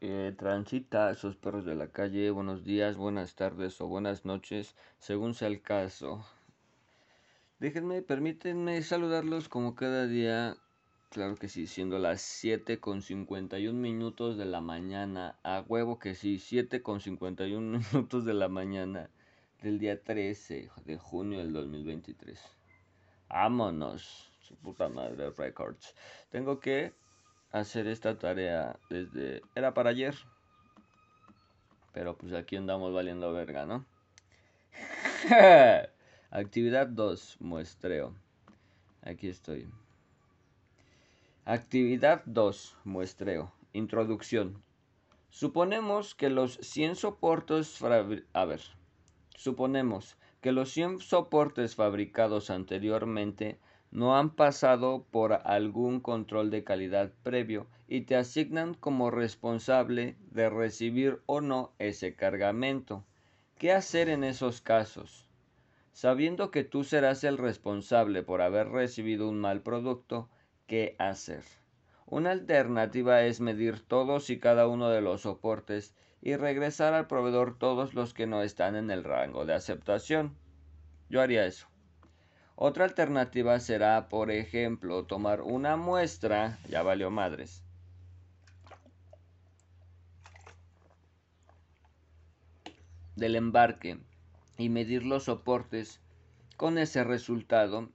eh, transita esos perros de la calle. Buenos días, buenas tardes o buenas noches, según sea el caso. Déjenme, permítanme saludarlos como cada día. Claro que sí, siendo las 7 con 51 minutos de la mañana. A huevo que sí, 7 con 51 minutos de la mañana del día 13 de junio del 2023. Vámonos, su puta madre, Records. Tengo que hacer esta tarea desde... Era para ayer. Pero pues aquí andamos valiendo verga, ¿no? Actividad 2, muestreo. Aquí estoy. Actividad 2, muestreo. Introducción. Suponemos que los 100 soportes... A ver. Suponemos que los 100 soportes fabricados anteriormente no han pasado por algún control de calidad previo y te asignan como responsable de recibir o no ese cargamento. ¿Qué hacer en esos casos? Sabiendo que tú serás el responsable por haber recibido un mal producto, ¿qué hacer? Una alternativa es medir todos y cada uno de los soportes y regresar al proveedor todos los que no están en el rango de aceptación. Yo haría eso. Otra alternativa será, por ejemplo, tomar una muestra, ya valió madres, del embarque y medir los soportes con ese resultado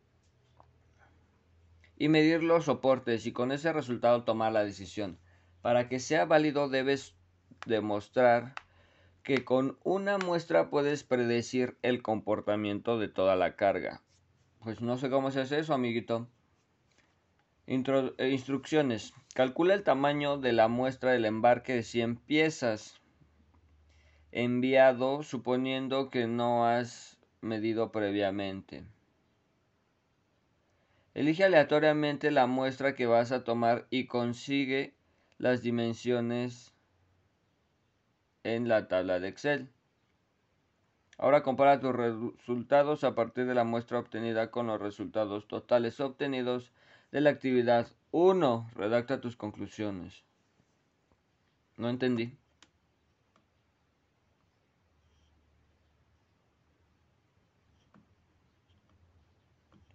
y medir los soportes y con ese resultado tomar la decisión. Para que sea válido debes demostrar que con una muestra puedes predecir el comportamiento de toda la carga. Pues no sé cómo se hace eso, amiguito. Eh, instrucciones. Calcula el tamaño de la muestra del embarque de 100 piezas. Enviado suponiendo que no has medido previamente. Elige aleatoriamente la muestra que vas a tomar y consigue las dimensiones en la tabla de Excel. Ahora compara tus resultados a partir de la muestra obtenida con los resultados totales obtenidos de la actividad 1. Redacta tus conclusiones. No entendí.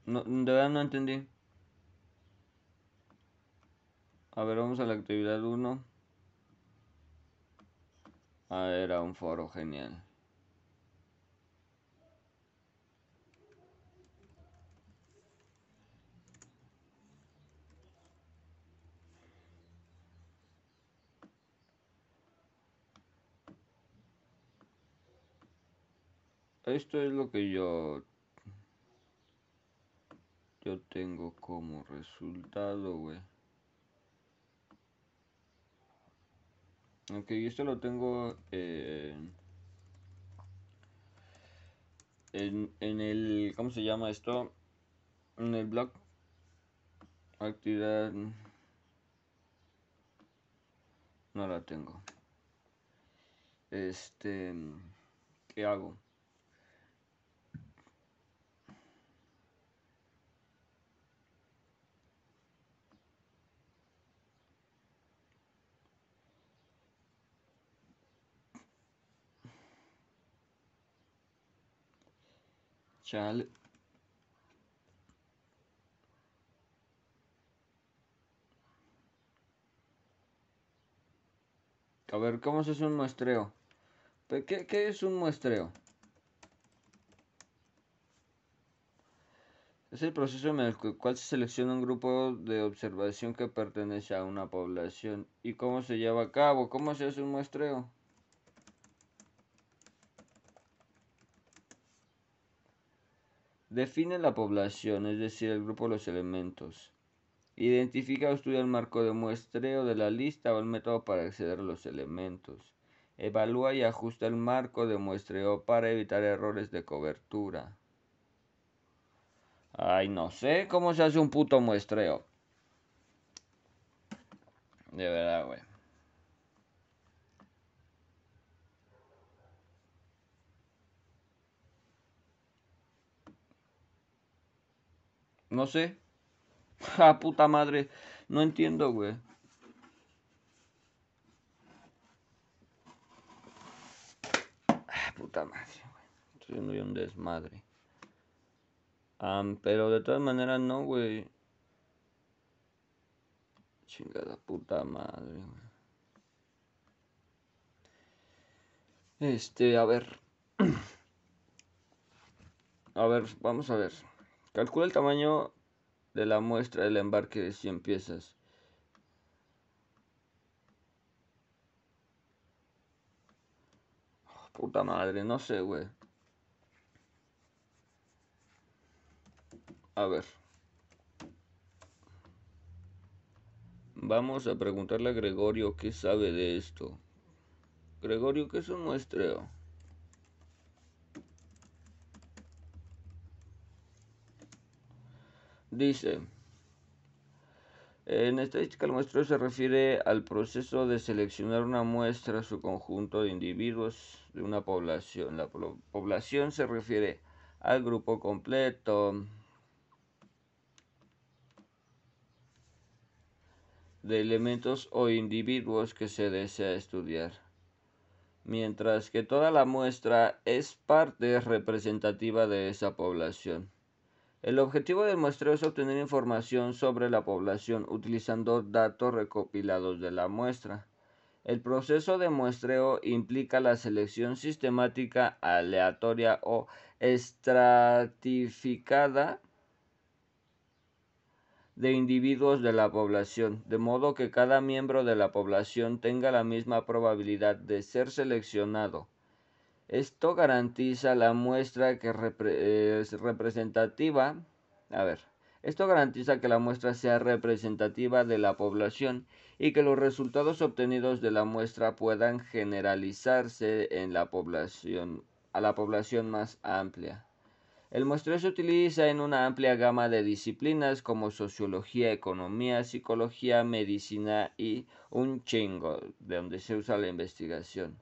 No, de verdad no entendí. A ver, vamos a la actividad 1. Ah, era un foro genial. Esto es lo que yo yo tengo como resultado, güey. Ok, esto lo tengo en, en el, ¿cómo se llama esto? En el blog. Actividad. No la tengo. Este, ¿qué hago? A ver, ¿cómo se hace un muestreo? ¿Qué, ¿Qué, es un muestreo? Es el proceso en el cual se selecciona un grupo de observación que pertenece a una población. ¿Y cómo se lleva a cabo? ¿Cómo se hace un muestreo? Define la población, es decir, el grupo de los elementos. Identifica o estudia el marco de muestreo de la lista o el método para acceder a los elementos. Evalúa y ajusta el marco de muestreo para evitar errores de cobertura. Ay, no sé cómo se hace un puto muestreo. De verdad, güey. No sé. Ja, ah, puta madre. No entiendo, güey. Ah, puta madre, güey. Estoy haciendo un desmadre. Um, pero de todas maneras, no, güey. Chingada puta madre, güey. Este, a ver. A ver, vamos a ver. Calcula el tamaño de la muestra del embarque de 100 piezas. puta madre, no sé, güey. A ver. Vamos a preguntarle a Gregorio qué sabe de esto. Gregorio, ¿qué es un muestreo? Dice, en estadística el muestreo se refiere al proceso de seleccionar una muestra, su conjunto de individuos de una población. La población se refiere al grupo completo de elementos o individuos que se desea estudiar, mientras que toda la muestra es parte representativa de esa población. El objetivo del muestreo es obtener información sobre la población utilizando datos recopilados de la muestra. El proceso de muestreo implica la selección sistemática, aleatoria o estratificada de individuos de la población, de modo que cada miembro de la población tenga la misma probabilidad de ser seleccionado esto garantiza la muestra que es representativa. A ver, esto garantiza que la muestra sea representativa de la población y que los resultados obtenidos de la muestra puedan generalizarse en la población, a la población más amplia. El muestreo se utiliza en una amplia gama de disciplinas como sociología, economía, psicología, medicina y un chingo, de donde se usa la investigación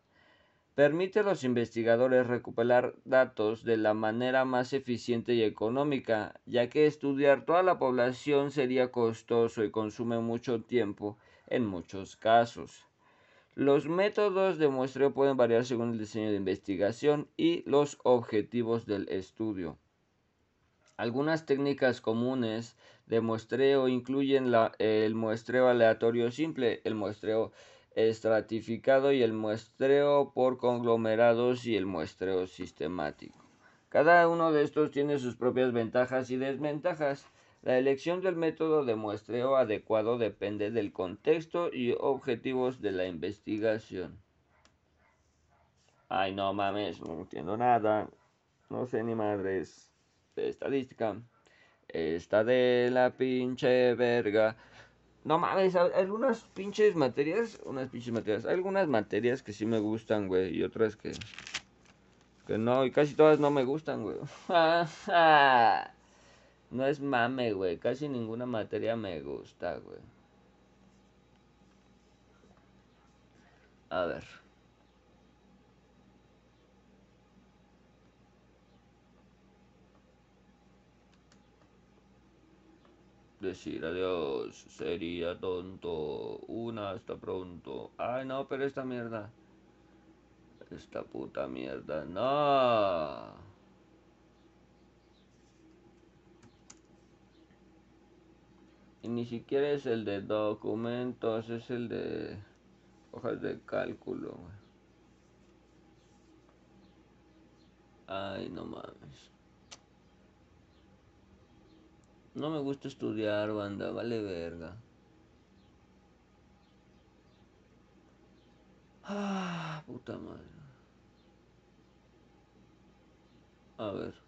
permite a los investigadores recuperar datos de la manera más eficiente y económica, ya que estudiar toda la población sería costoso y consume mucho tiempo en muchos casos. Los métodos de muestreo pueden variar según el diseño de investigación y los objetivos del estudio. Algunas técnicas comunes de muestreo incluyen el muestreo aleatorio simple, el muestreo estratificado y el muestreo por conglomerados y el muestreo sistemático. Cada uno de estos tiene sus propias ventajas y desventajas. La elección del método de muestreo adecuado depende del contexto y objetivos de la investigación. Ay, no mames, no entiendo nada. No sé ni madres de estadística. Está de la pinche verga. No mames, algunas pinches materias, unas pinches materias, algunas materias que sí me gustan, güey, y otras que que no, y casi todas no me gustan, güey. no es mame, güey, casi ninguna materia me gusta, güey. A ver. Decir adiós. Sería tonto. Una, hasta pronto. Ay, no, pero esta mierda. Esta puta mierda. No. Y ni siquiera es el de documentos, es el de hojas de cálculo. Ay, no mames. No me gusta estudiar, banda, vale verga. Ah, puta madre. A ver.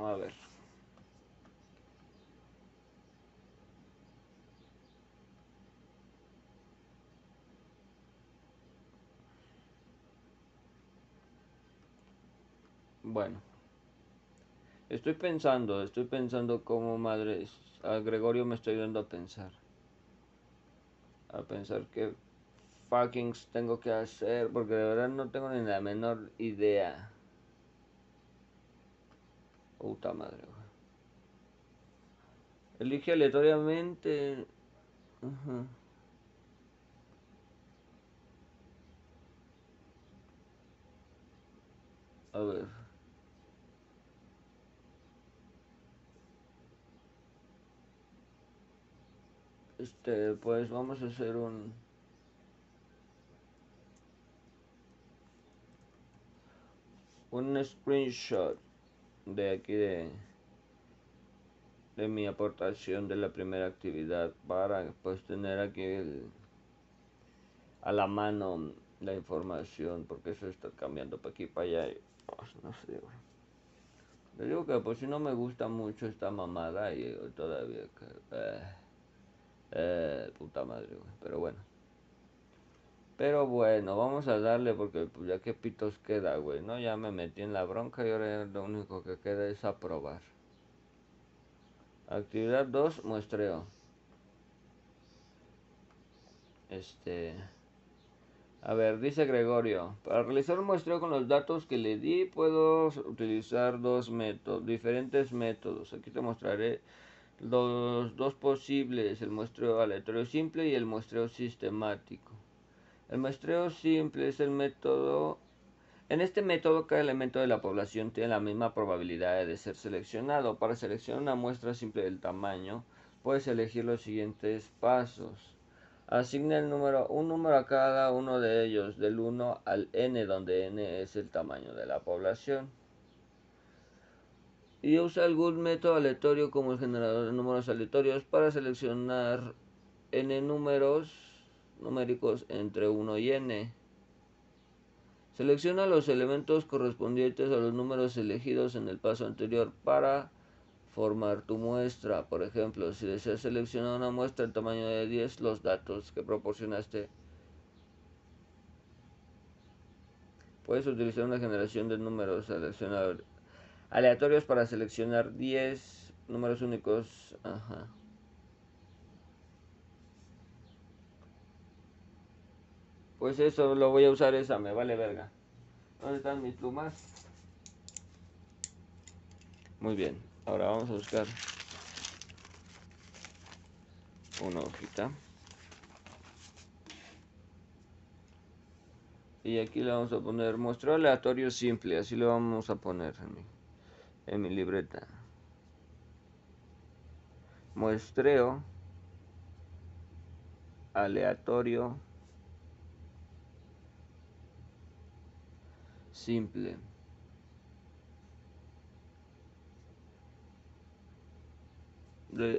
A ver. Bueno. Estoy pensando, estoy pensando como madre. A Gregorio me estoy dando a pensar. A pensar qué fucking tengo que hacer. Porque de verdad no tengo ni la menor idea. Puta madre, Elige aleatoriamente. A ver. Este, pues vamos a hacer un... Un screenshot de aquí de, de mi aportación de la primera actividad para pues tener aquí a la mano la información porque eso está cambiando para aquí para allá no sé le digo que pues si no me gusta mucho esta mamada y todavía que eh, eh, puta madre pero bueno pero bueno, vamos a darle porque pues, ya que pitos queda, güey, ¿no? Ya me metí en la bronca y ahora lo único que queda es aprobar. Actividad 2, muestreo. Este... A ver, dice Gregorio, para realizar un muestreo con los datos que le di puedo utilizar dos métodos, diferentes métodos. Aquí te mostraré los dos posibles, el muestreo aleatorio simple y el muestreo sistemático. El muestreo simple es el método... En este método cada elemento de la población tiene la misma probabilidad de ser seleccionado. Para seleccionar una muestra simple del tamaño, puedes elegir los siguientes pasos. Asigna el número, un número a cada uno de ellos, del 1 al n, donde n es el tamaño de la población. Y usa algún método aleatorio como el generador de números aleatorios para seleccionar n números numéricos entre 1 y n. Selecciona los elementos correspondientes a los números elegidos en el paso anterior para formar tu muestra. Por ejemplo, si deseas seleccionar una muestra del tamaño de 10, los datos que proporcionaste. Puedes utilizar una generación de números aleatorios para seleccionar 10 números únicos. Ajá. Pues eso lo voy a usar esa, me vale verga. ¿Dónde están mis plumas? Muy bien, ahora vamos a buscar una hojita. Y aquí le vamos a poner muestreo aleatorio simple, así lo vamos a poner en mi, en mi libreta. Muestreo aleatorio simple.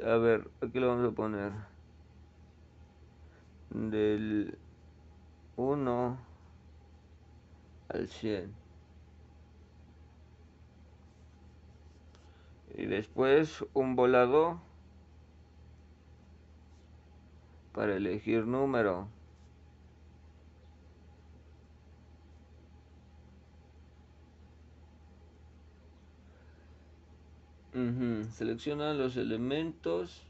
a ver, aquí lo vamos a poner. Del 1 al 100. Y después un volado para elegir número. Selecciona los elementos.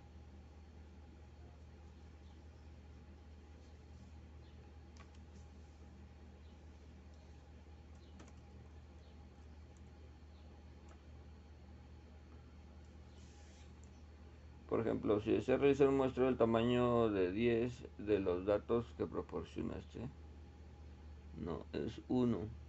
Por ejemplo, si deseas realizar un muestreo del tamaño de 10 de los datos que proporcionaste, no, es 1.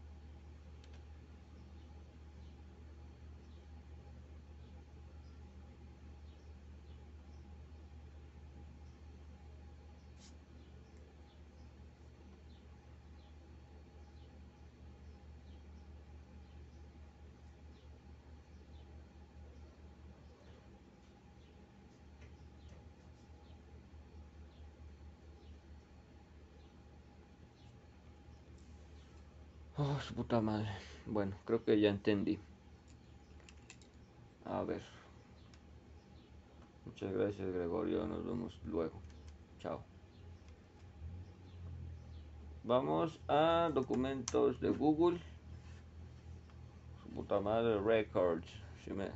Oh, su puta madre. Bueno, creo que ya entendí. A ver. Muchas gracias, Gregorio. Nos vemos luego. Chao. Vamos a documentos de Google. Su puta madre, Records. Si me...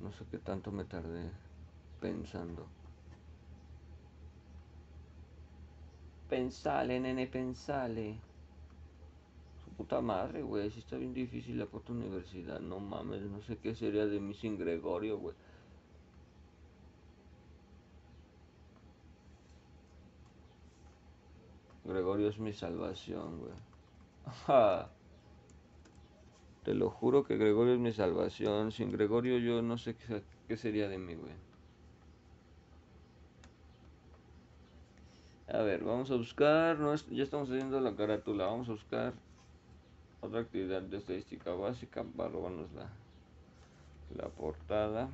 No sé qué tanto me tardé pensando. Pensale, nene, pensale. Puta madre, güey. Si está bien difícil la puta universidad. No mames, no sé qué sería de mí sin Gregorio, güey. Gregorio es mi salvación, güey. Te lo juro que Gregorio es mi salvación. Sin Gregorio yo no sé qué, qué sería de mí, güey. A ver, vamos a buscar, ya estamos haciendo la carátula, vamos a buscar otra actividad de estadística básica robarnos la, la portada.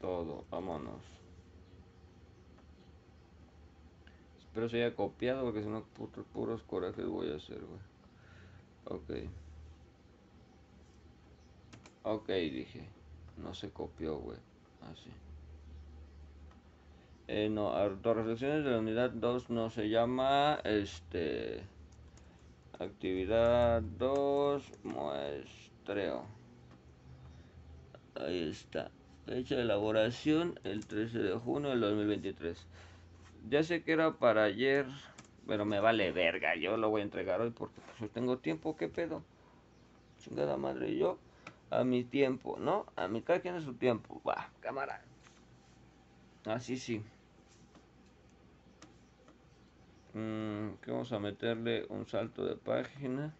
Todo, vámonos. Espero se haya copiado porque si no puros corajes voy a hacer, güey. Ok. Ok, dije. No se copió, güey. Así. Eh, no, reflexiones de la unidad 2 no se llama. Este. Actividad 2, muestreo. Ahí está. Fecha de elaboración el 13 de junio del 2023. Ya sé que era para ayer, pero me vale verga. Yo lo voy a entregar hoy porque pues, tengo tiempo. ¿Qué pedo? Chingada madre, yo a mi tiempo, ¿no? A mi cada quien a su tiempo. Va, cámara. Así sí. Mm, que vamos a meterle un salto de página.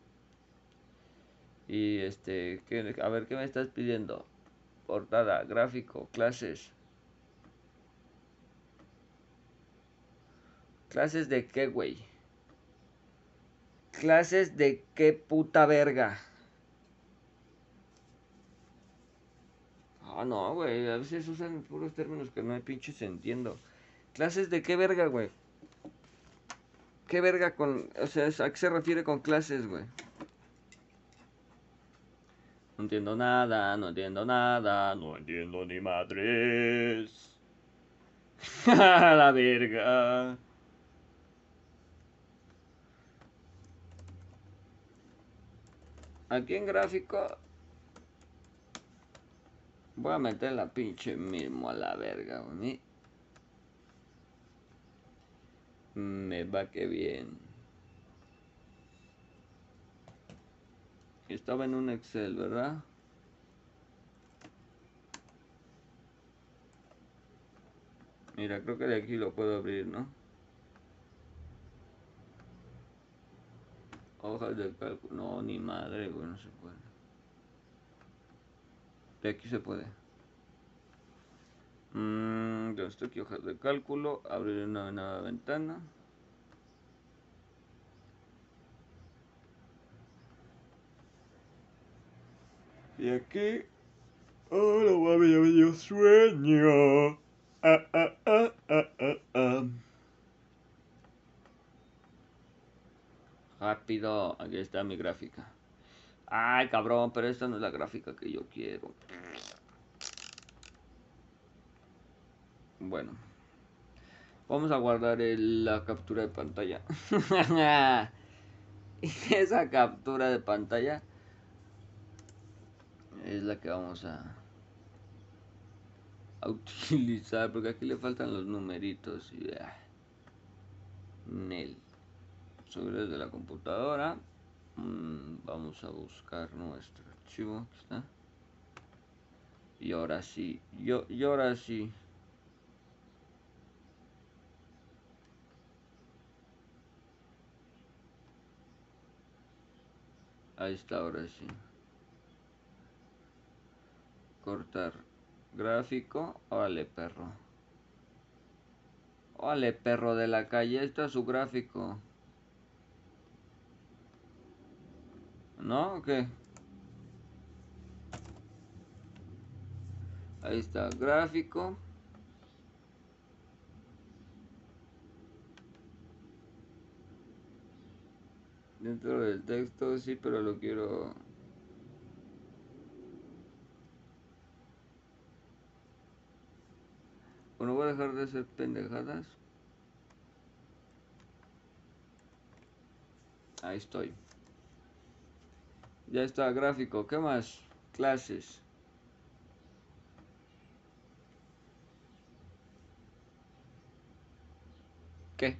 Y este, a ver, ¿qué me estás pidiendo? Portada, gráfico, clases. ¿Clases de qué, güey? ¿Clases de qué puta verga? Ah, no, güey, a veces usan puros términos que no hay pinches entiendo. ¿Clases de qué verga, güey? ¿Qué verga con... O sea, ¿a qué se refiere con clases, güey? No entiendo nada, no entiendo nada, no entiendo ni madres. la verga. Aquí en gráfico Voy a meter la pinche mismo a la verga, güey. Me va que bien. Estaba en un Excel, ¿verdad? Mira, creo que de aquí lo puedo abrir, ¿no? Hojas de cálculo. No, ni madre, güey, no se puede. De aquí se puede. Mmm, estoy aquí hojas de cálculo. Abrir una nueva ventana. Y aquí. Oh, lo mami, me dio sueño. Ah, ah, ah, ah, ah, ah. Rápido, aquí está mi gráfica. Ay, cabrón, pero esta no es la gráfica que yo quiero. Bueno. Vamos a guardar la captura de pantalla. Esa captura de pantalla es la que vamos a, utilizar porque aquí le faltan los numeritos y ah, Nel. Subir desde la computadora. Mm, vamos a buscar nuestro archivo. Aquí está. Y ahora sí. Yo, y ahora sí. Ahí está, ahora sí. Cortar gráfico. Órale, perro. Órale, perro de la calle. Está su gráfico. ¿No? ¿O qué? Ahí está, gráfico. Dentro del texto, sí, pero lo quiero... Bueno, voy a dejar de hacer pendejadas. Ahí estoy. Ya está, gráfico. ¿Qué más? Clases. ¿Qué?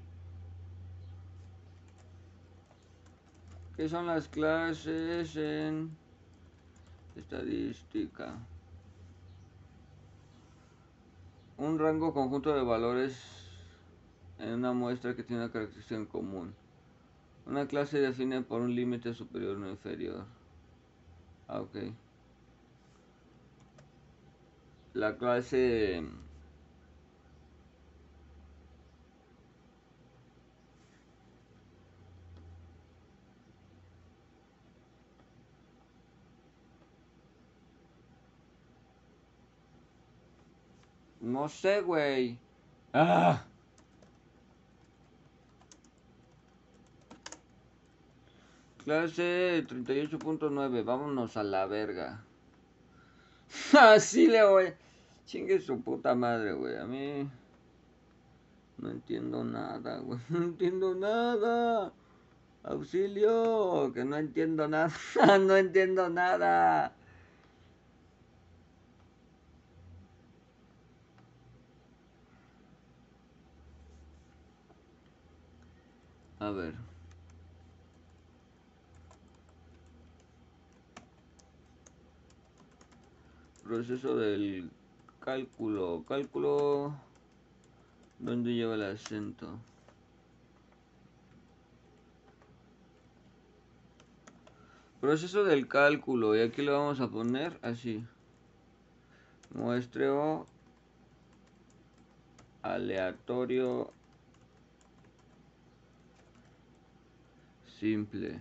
¿Qué son las clases en estadística? Un rango conjunto de valores en una muestra que tiene una característica en común. Una clase define por un límite superior o inferior. Ah, ok. La clase... No sé, güey. Ah. Clase 38.9, vámonos a la verga. Así le voy. Chingue su puta madre, güey. A mí no entiendo nada, güey. No entiendo nada. Auxilio, que no entiendo nada. no entiendo nada. A ver. proceso del cálculo. Cálculo donde lleva el acento. Proceso del cálculo. Y aquí lo vamos a poner así. Muestreo aleatorio simple.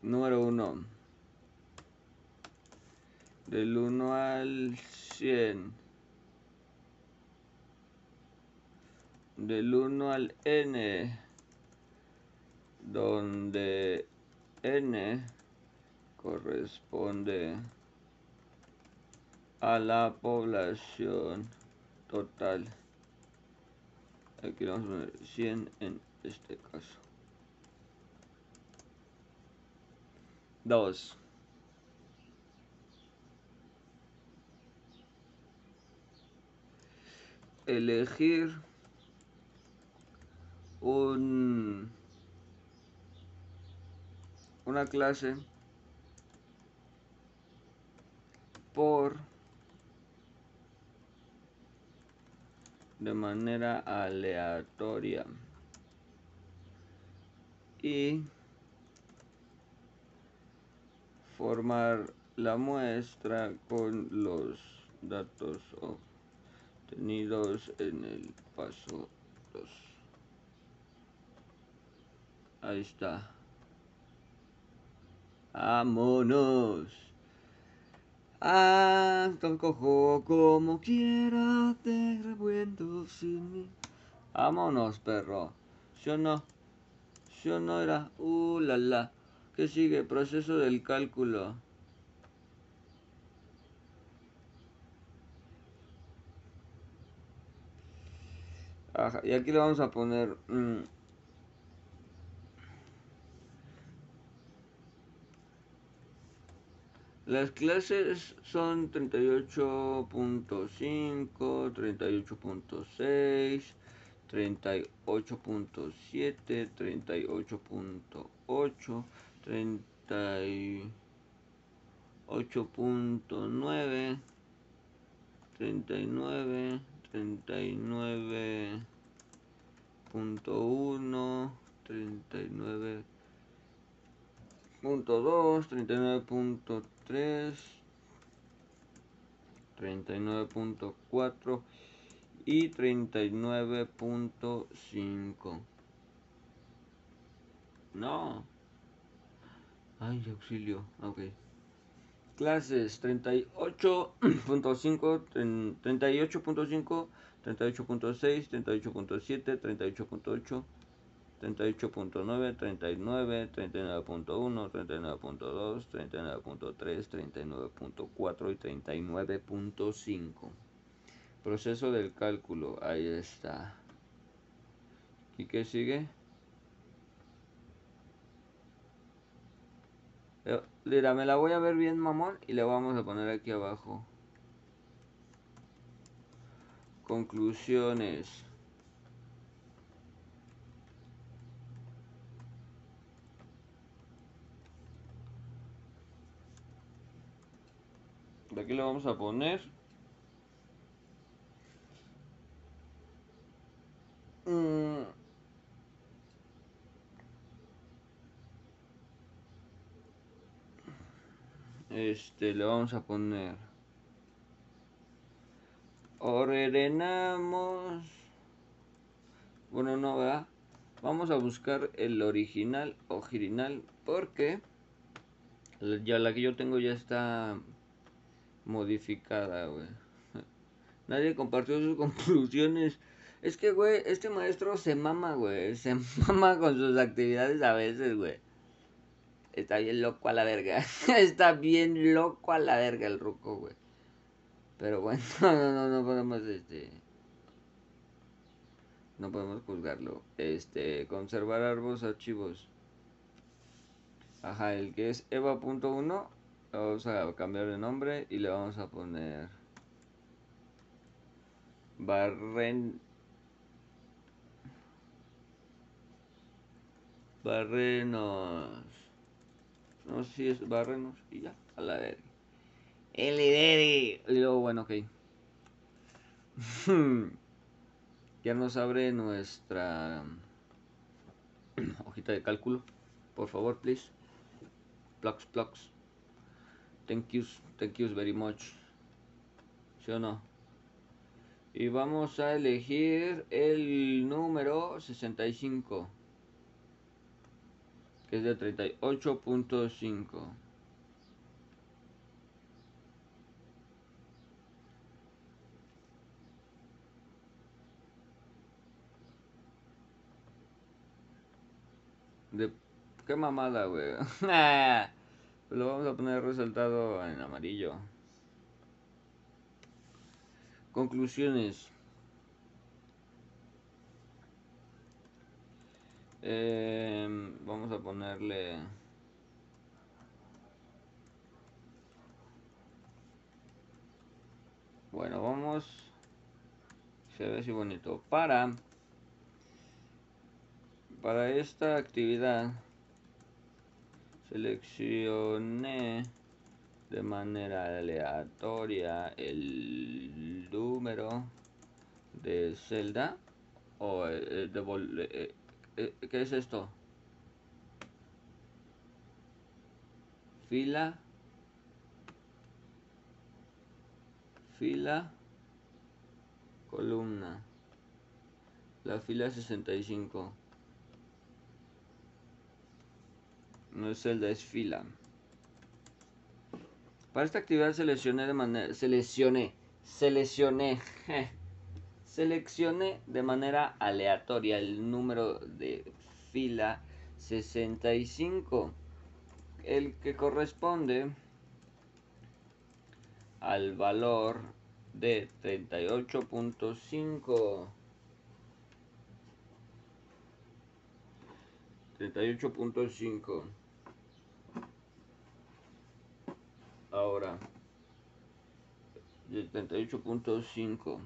Número 1. Del 1 al 100. Del 1 al n. Donde n corresponde a la población total. Aquí vamos a poner 100 en este caso. 2. Elegir un, una clase por de manera aleatoria y formar la muestra con los datos obtenidos en el paso 2. Ahí está. Vámonos. Ah, cojo como quiera, te revuelto sin mí. Vámonos, perro. ¿Sí o no? ¿Sí o no era? Uh, la la. ¿Qué sigue? Proceso del cálculo. Ajá, y aquí le vamos a poner... Mm, las clases son 38.5, 38.6, 38.7, 38.8, 38.9 39 39.1 39.2 39.3 39.4 y 39.5 no Ay, auxilio. Ok. Clases 38.5, 38.5, 38.6, 38.7, 38.8, 38.9, 39, 39.1, 39.2, 39.3, 39.4 y 39.5. Proceso del cálculo. Ahí está. ¿Y qué sigue? Mira, me la voy a ver bien, mamón, y le vamos a poner aquí abajo. Conclusiones. Aquí le vamos a poner. Mm. Este, le vamos a poner. Ordenamos. Bueno, no, ¿verdad? Vamos a buscar el original, original, porque ya la que yo tengo ya está modificada, güey. Nadie compartió sus conclusiones. Es que, güey, este maestro se mama, güey. Se mama con sus actividades a veces, güey. Está bien loco a la verga. Está bien loco a la verga el ruco, güey. Pero bueno, no, no, no podemos, este... No podemos juzgarlo. Este, conservar arbos archivos. Ajá, el que es eva.1 Vamos a cambiar de nombre y le vamos a poner Barren Barrenos. No sé si es Barrenos y ya, a la verga. El Y luego, bueno, ok. ya nos abre nuestra hojita de cálculo. Por favor, please. Plugs, plugs. Thank you, thank you very much. ¿Sí o no? Y vamos a elegir el número 65. Que es de 38.5. De... ¿Qué mamada, güey? Lo vamos a poner resaltado en amarillo. Conclusiones. Em, vamos a ponerle... Bueno, vamos... Se ve así bonito. Para... Para esta actividad seleccioné de manera aleatoria el número de celda o eh, de eh, eh, ¿qué es esto? fila. Fila. Columna. La fila 65 no es celda, es fila. Para esta actividad seleccioné de manera, seleccioné, seleccioné, seleccioné de manera aleatoria el número de fila 65, el que corresponde al valor de 38.5. 38.5 ahora 78.5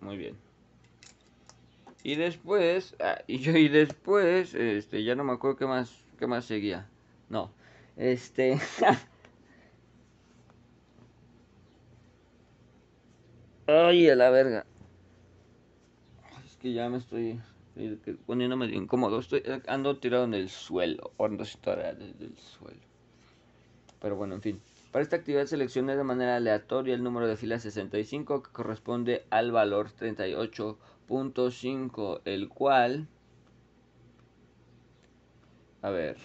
muy bien. Y después ah, y yo y después este ya no me acuerdo qué más qué más seguía. No este ay a la verga. Es que ya me estoy poniéndome incómodo. Estoy ando tirado en el suelo ando tirado desde el suelo pero bueno, en fin. Para esta actividad seleccioné de manera aleatoria el número de fila 65 que corresponde al valor 38.5, el cual... A ver.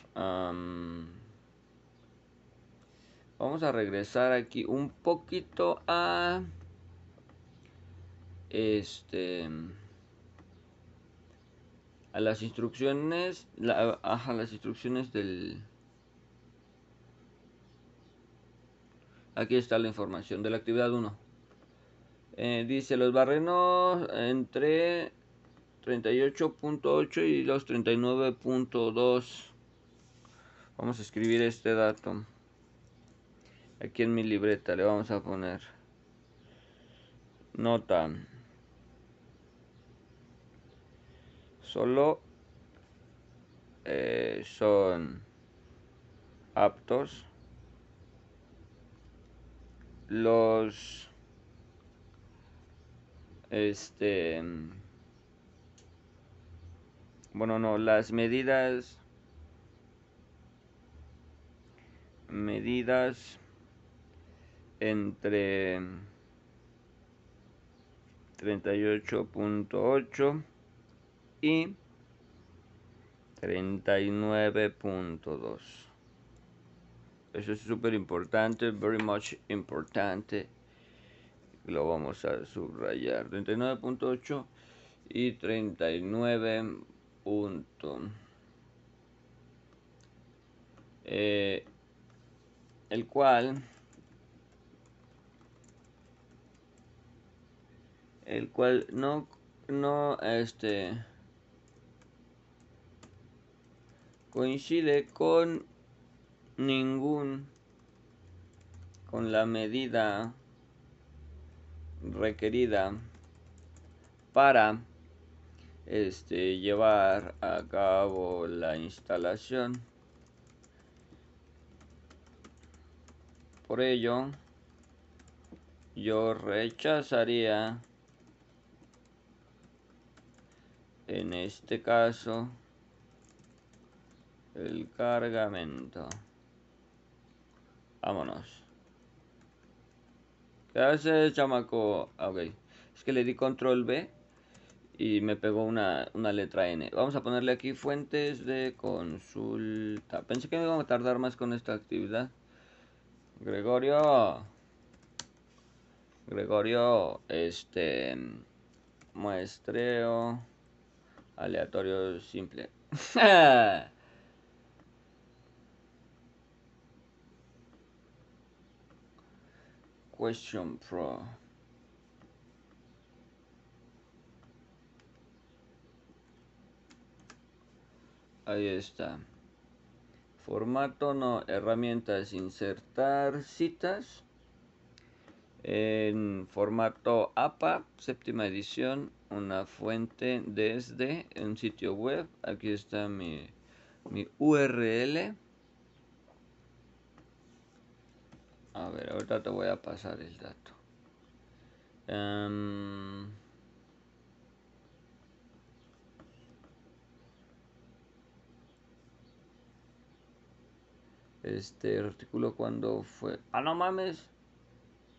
vamos a regresar aquí un poquito a... Este... A las instrucciones... La, a las instrucciones del... Aquí está la información de la actividad 1. Eh, dice los barrenos entre 38.8 y los 39.2. Vamos a escribir este dato. Aquí en mi libreta le vamos a poner nota. Solo eh, son aptos los este bueno no las medidas medidas entre 38.8 y 39.2 eso es súper importante very much importante. Lo vamos a subrayar. 39.8 y 39 punto eh, el cual el cual no no este coincide con ningún con la medida requerida para este llevar a cabo la instalación. Por ello yo rechazaría en este caso el cargamento vámonos ¿Qué hace chamaco? Ah, ok. Es que le di control B y me pegó una, letra N. Vamos a ponerle aquí fuentes de consulta. Pensé que me iba a tardar más con esta actividad. Gregorio. Gregorio, este muestreo aleatorio simple. Question Pro. Ahí está. Formato no, herramientas, insertar citas. En formato APA, séptima edición, una fuente desde un sitio web. Aquí está mi, mi URL. A ver, ahorita te voy a pasar el dato. Em, este artículo cuando fue... Ah, no mames.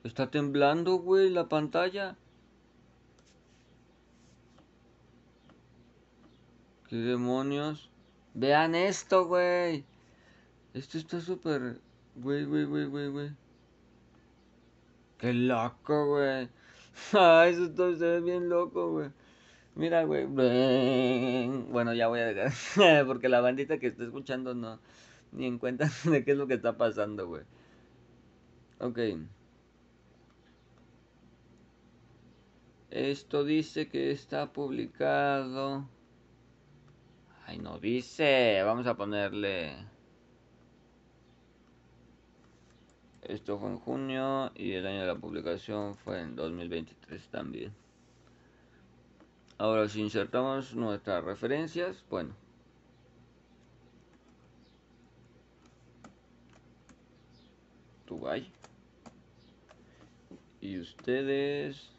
Está temblando, güey, la pantalla. ¿Qué demonios? Vean esto, güey. Esto está súper... Güey, güey, güey, güey, güey. Qué loco, güey. Ah, eso todo se ve bien loco, güey. Mira, güey. Bueno, ya voy a dejar. Porque la bandita que está escuchando no. Ni en cuenta de qué es lo que está pasando, güey. Ok. Esto dice que está publicado. Ay, no dice. Vamos a ponerle. Esto fue en junio y el año de la publicación fue en 2023 también. Ahora si insertamos nuestras referencias, bueno. Dubai. Y ustedes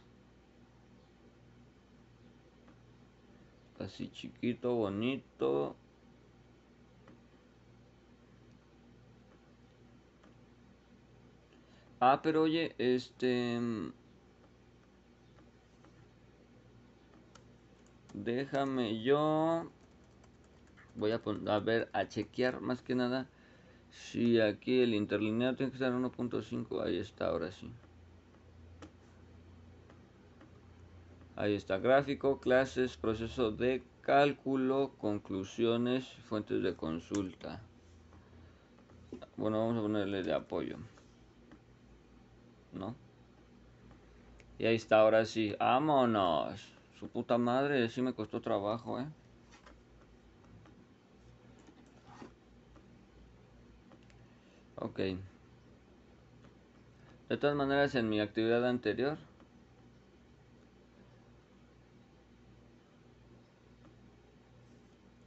así chiquito, bonito. Ah, pero oye, este... Déjame yo... Voy a, a ver, a chequear más que nada si aquí el interlineado tiene que estar en 1.5. Ahí está, ahora sí. Ahí está, gráfico, clases, proceso de cálculo, conclusiones, fuentes de consulta. Bueno, vamos a ponerle de apoyo. ¿No? Y ahí está, ahora sí. ¡Vámonos! Su puta madre, sí me costó trabajo, eh. Ok. De todas maneras, en mi actividad anterior...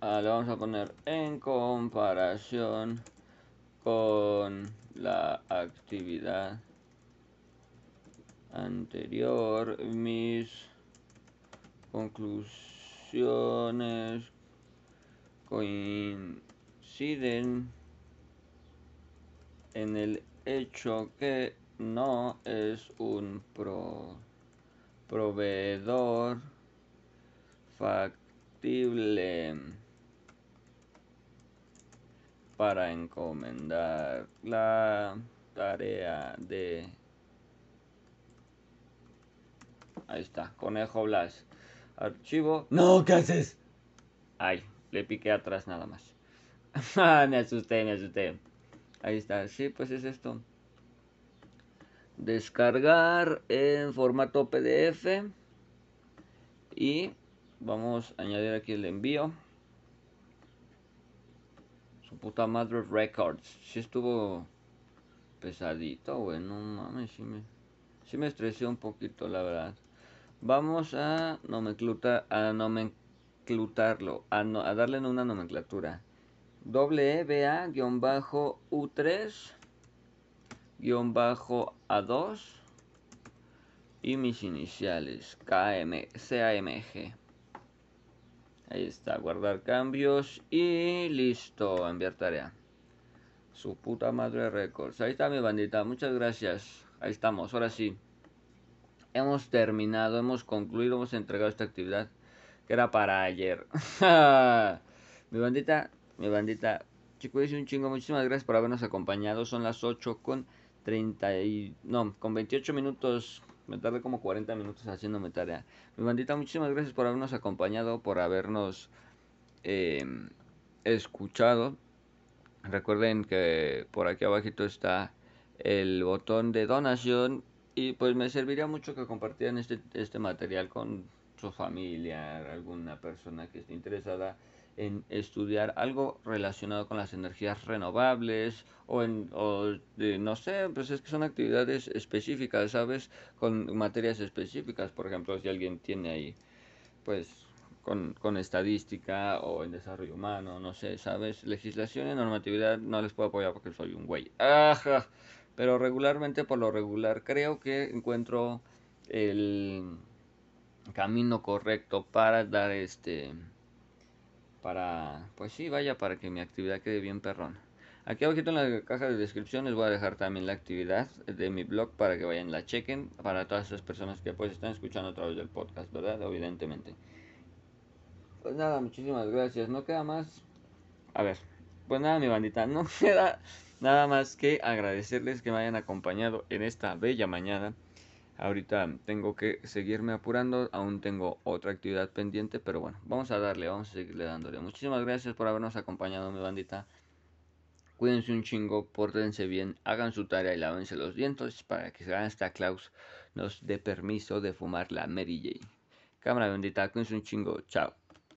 Ah, le vamos a poner en comparación con la actividad anterior mis conclusiones coinciden en el hecho que no es un proveedor factible para encomendar la tarea de ahí está conejo blas. Archivo. No qué haces ay le piqué atrás nada más. Me asusté me asusté. Ahí está sí pues es esto. Descargar en formato pdf y vamos a añadir aquí el envío. Su puta madre records. Si estuvo pesadito, güey. No mames, sí me, sí me estresé un poquito, la verdad. Vamos a a nomenclutarlo, a, a darle una nomenclatura. WBA-U3 bajo A2 y mis iniciales KM, CAMG. Ahí está, guardar cambios y listo, enviar tarea. Su puta madre records. Ahí está mi bandita, muchas gracias. Ahí estamos, ahora sí. Hemos terminado, hemos concluido, hemos entregado esta actividad que era para ayer. mi bandita, mi bandita, chicos, un chingo, muchísimas gracias por habernos acompañado. Son las 8 con 30 y... no, con 28 minutos me tardé como 40 minutos haciéndome tarea. Mi bandita, muchísimas gracias por habernos acompañado, por habernos em, escuchado. Recuerden que por aquí abajito está el botón de donación y pues me serviría mucho que compartieran este, este material con su familia, alguna persona que esté interesada en estudiar algo relacionado con las energías renovables o en o no sé, pues es que son actividades específicas, ¿sabes? Con materias específicas, por ejemplo, si alguien tiene ahí pues con, con estadística o en desarrollo humano, no sé, ¿sabes? Legislación y normatividad no les puedo apoyar porque soy un güey. Ajá. Pero regularmente por lo regular creo que encuentro el camino correcto para dar este para, pues sí, vaya, para que mi actividad quede bien perrón. Aquí abajo en la caja de descripción les voy a dejar también la actividad de mi blog para que vayan la chequen para todas esas personas que pues están escuchando a través del podcast, ¿verdad? Evidentemente. Pues nada, muchísimas gracias. No queda más. A ver, pues nada, mi bandita, no queda nada más que agradecerles que me hayan acompañado en esta bella mañana. Ahorita tengo que seguirme apurando, aún tengo otra actividad pendiente, pero bueno, vamos a darle, vamos a seguirle dándole. Muchísimas gracias por habernos acompañado, mi bandita. Cuídense un chingo, pórtense bien, hagan su tarea y lávense los dientes para que esta Klaus nos dé permiso de fumar la Mary Jane. Cámara bendita, cuídense un chingo, chao.